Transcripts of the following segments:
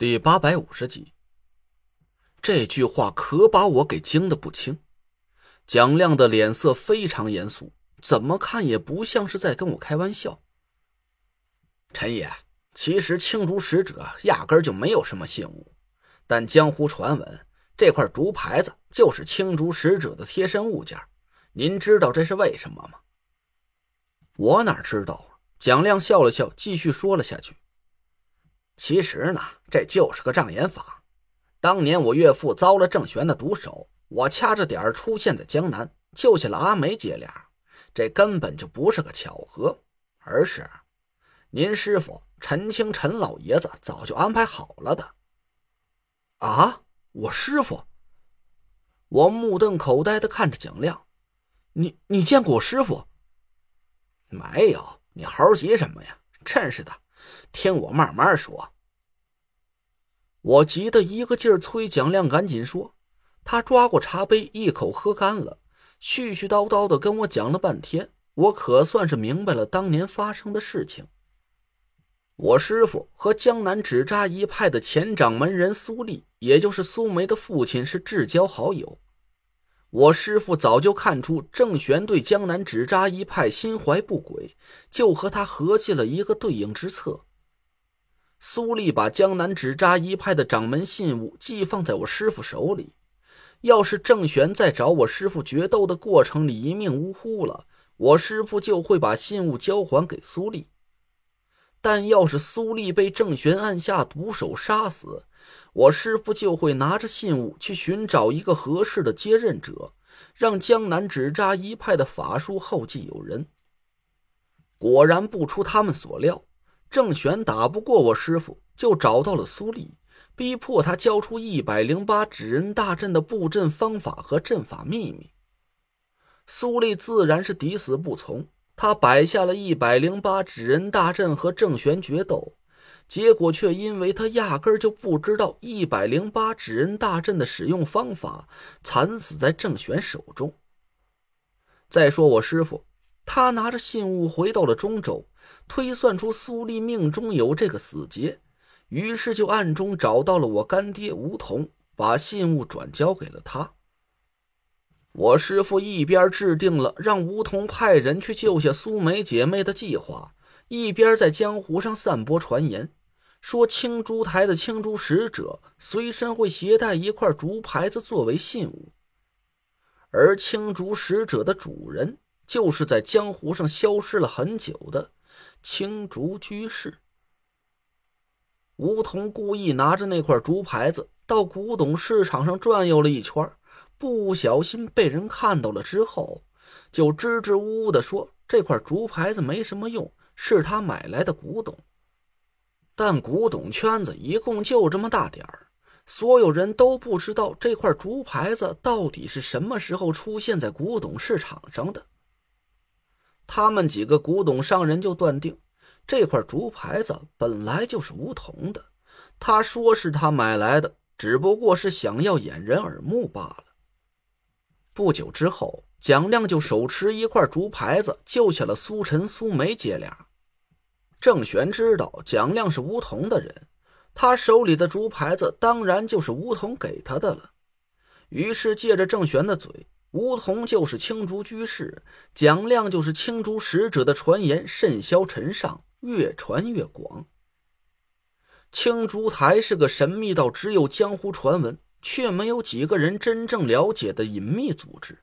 第八百五十集，这句话可把我给惊得不轻。蒋亮的脸色非常严肃，怎么看也不像是在跟我开玩笑。陈爷，其实青竹使者压根就没有什么信物，但江湖传闻这块竹牌子就是青竹使者的贴身物件。您知道这是为什么吗？我哪知道！蒋亮笑了笑，继续说了下去。其实呢，这就是个障眼法。当年我岳父遭了郑玄的毒手，我掐着点儿出现在江南，救下了阿梅姐俩。这根本就不是个巧合，而是您师傅陈清陈老爷子早就安排好了的。啊，我师傅！我目瞪口呆的看着蒋亮，你你见过我师傅？没有，你猴急什么呀？真是的。听我慢慢说。我急得一个劲儿催蒋亮赶紧说。他抓过茶杯，一口喝干了，絮絮叨叨的跟我讲了半天。我可算是明白了当年发生的事情。我师傅和江南纸扎一派的前掌门人苏立，也就是苏梅的父亲，是至交好友。我师傅早就看出郑玄对江南纸扎一派心怀不轨，就和他合计了一个对应之策。苏丽把江南纸扎一派的掌门信物寄放在我师傅手里，要是郑玄在找我师傅决斗的过程里一命呜呼了，我师傅就会把信物交还给苏丽。但要是苏丽被郑玄按下毒手杀死，我师傅就会拿着信物去寻找一个合适的接任者，让江南纸扎一派的法术后继有人。果然不出他们所料，郑玄打不过我师傅，就找到了苏丽，逼迫他交出一百零八纸人大阵的布阵方法和阵法秘密。苏丽自然是抵死不从，他摆下了一百零八纸人大阵和郑玄决斗。结果却因为他压根就不知道一百零八纸人大阵的使用方法，惨死在郑玄手中。再说我师傅，他拿着信物回到了中州，推算出苏丽命中有这个死劫，于是就暗中找到了我干爹吴桐，把信物转交给了他。我师傅一边制定了让吴桐派人去救下苏梅姐妹的计划，一边在江湖上散播传言。说青竹台的青竹使者随身会携带一块竹牌子作为信物，而青竹使者的主人就是在江湖上消失了很久的青竹居士。梧桐故意拿着那块竹牌子到古董市场上转悠了一圈，不小心被人看到了之后，就支支吾吾的说这块竹牌子没什么用，是他买来的古董。但古董圈子一共就这么大点儿，所有人都不知道这块竹牌子到底是什么时候出现在古董市场上的。他们几个古董商人就断定，这块竹牌子本来就是梧桐的。他说是他买来的，只不过是想要掩人耳目罢了。不久之后，蒋亮就手持一块竹牌子救下了苏晨、苏梅姐俩。郑玄知道蒋亮是梧桐的人，他手里的竹牌子当然就是梧桐给他的了。于是借着郑玄的嘴，梧桐就是青竹居士，蒋亮就是青竹使者的传言甚嚣尘上，越传越广。青竹台是个神秘到只有江湖传闻，却没有几个人真正了解的隐秘组织，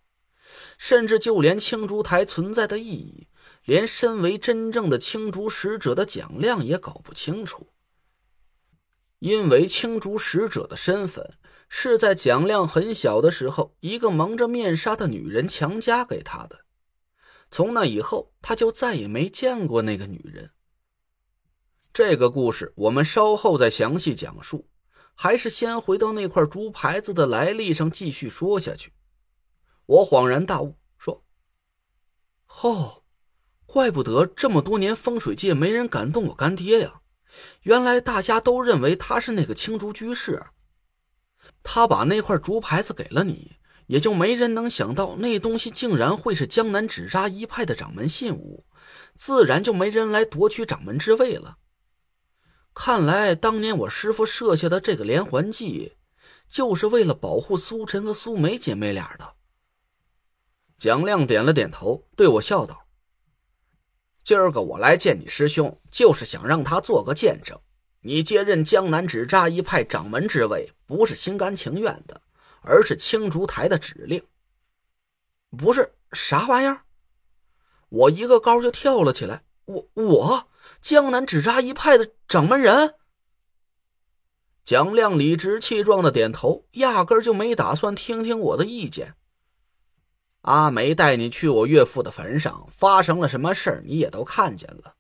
甚至就连青竹台存在的意义。连身为真正的青竹使者的蒋亮也搞不清楚，因为青竹使者的身份是在蒋亮很小的时候，一个蒙着面纱的女人强加给他的。从那以后，他就再也没见过那个女人。这个故事我们稍后再详细讲述，还是先回到那块竹牌子的来历上继续说下去。我恍然大悟，说：“哦。”怪不得这么多年风水界没人敢动我干爹呀！原来大家都认为他是那个青竹居士。他把那块竹牌子给了你，也就没人能想到那东西竟然会是江南纸扎一派的掌门信物，自然就没人来夺取掌门之位了。看来当年我师傅设下的这个连环计，就是为了保护苏晨和苏梅姐妹俩的。蒋亮点了点头，对我笑道：“今儿个我来见你师兄，就是想让他做个见证。你接任江南纸扎一派掌门之位，不是心甘情愿的，而是青竹台的指令。不是啥玩意儿？”我一个高就跳了起来。我我江南纸扎一派的掌门人。蒋亮理直气壮的点头，压根就没打算听听我的意见。阿梅带你去我岳父的坟上，发生了什么事儿，你也都看见了。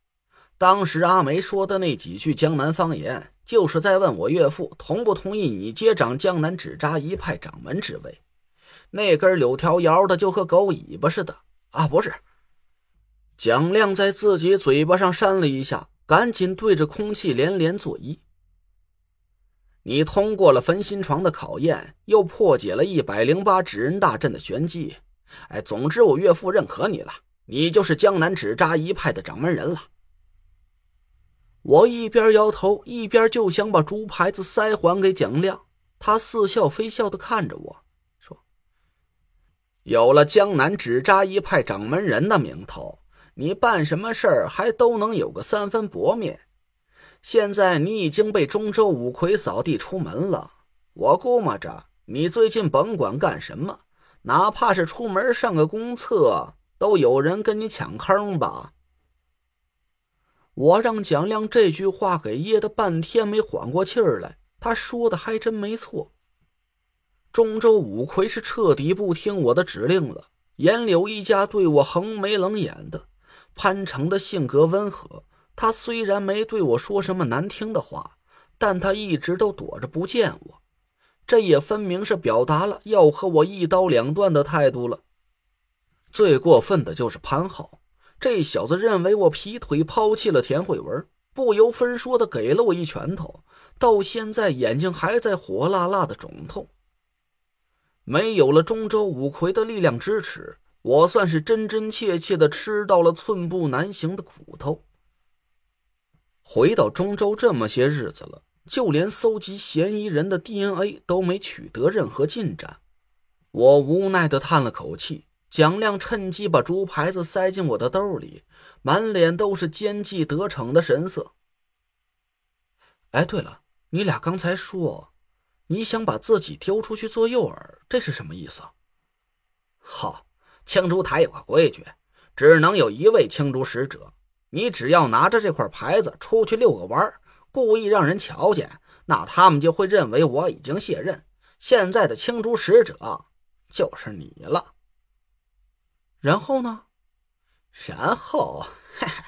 当时阿梅说的那几句江南方言，就是在问我岳父同不同意你接掌江南纸扎一派掌门之位。那根柳条摇的就和狗尾巴似的啊！不是。蒋亮在自己嘴巴上扇了一下，赶紧对着空气连连作揖。你通过了焚心床的考验，又破解了一百零八纸人大阵的玄机。哎，总之我岳父认可你了，你就是江南纸扎一派的掌门人了。我一边摇头，一边就想把竹牌子塞还给蒋亮。他似笑非笑的看着我说：“有了江南纸扎一派掌门人的名头，你办什么事儿还都能有个三分薄面。现在你已经被中州五魁扫地出门了，我估摸着你最近甭管干什么。”哪怕是出门上个公厕，都有人跟你抢坑吧？我让蒋亮这句话给噎得半天没缓过气儿来。他说的还真没错。中州五魁是彻底不听我的指令了。严柳一家对我横眉冷眼的。潘成的性格温和，他虽然没对我说什么难听的话，但他一直都躲着不见我。这也分明是表达了要和我一刀两断的态度了。最过分的就是潘浩，这小子认为我劈腿抛弃了田慧文，不由分说的给了我一拳头，到现在眼睛还在火辣辣的肿痛。没有了中州五魁的力量支持，我算是真真切切的吃到了寸步难行的苦头。回到中州这么些日子了。就连搜集嫌疑人的 DNA 都没取得任何进展，我无奈的叹了口气。蒋亮趁机把猪牌子塞进我的兜里，满脸都是奸计得逞的神色。哎，对了，你俩刚才说你想把自己丢出去做诱饵，这是什么意思？好，青竹台有个规矩，只能有一位青竹使者。你只要拿着这块牌子出去遛个弯儿。故意让人瞧见，那他们就会认为我已经卸任。现在的青竹使者就是你了。然后呢？然后，嘿嘿。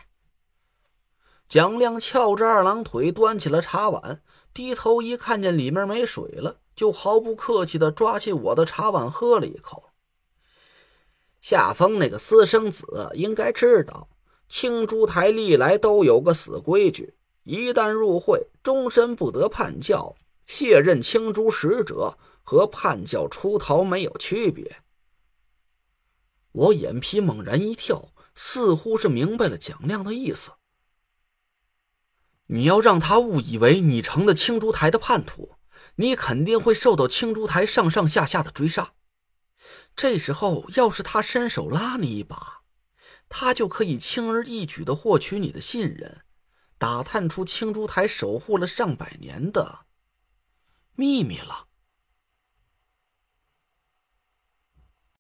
蒋亮翘着二郎腿，端起了茶碗，低头一看见里面没水了，就毫不客气的抓起我的茶碗喝了一口。夏风那个私生子应该知道，青竹台历来都有个死规矩。一旦入会，终身不得叛教。卸任青竹使者和叛教出逃没有区别。我眼皮猛然一跳，似乎是明白了蒋亮的意思。你要让他误以为你成了青竹台的叛徒，你肯定会受到青竹台上上下下的追杀。这时候，要是他伸手拉你一把，他就可以轻而易举的获取你的信任。打探出青珠台守护了上百年的秘密了。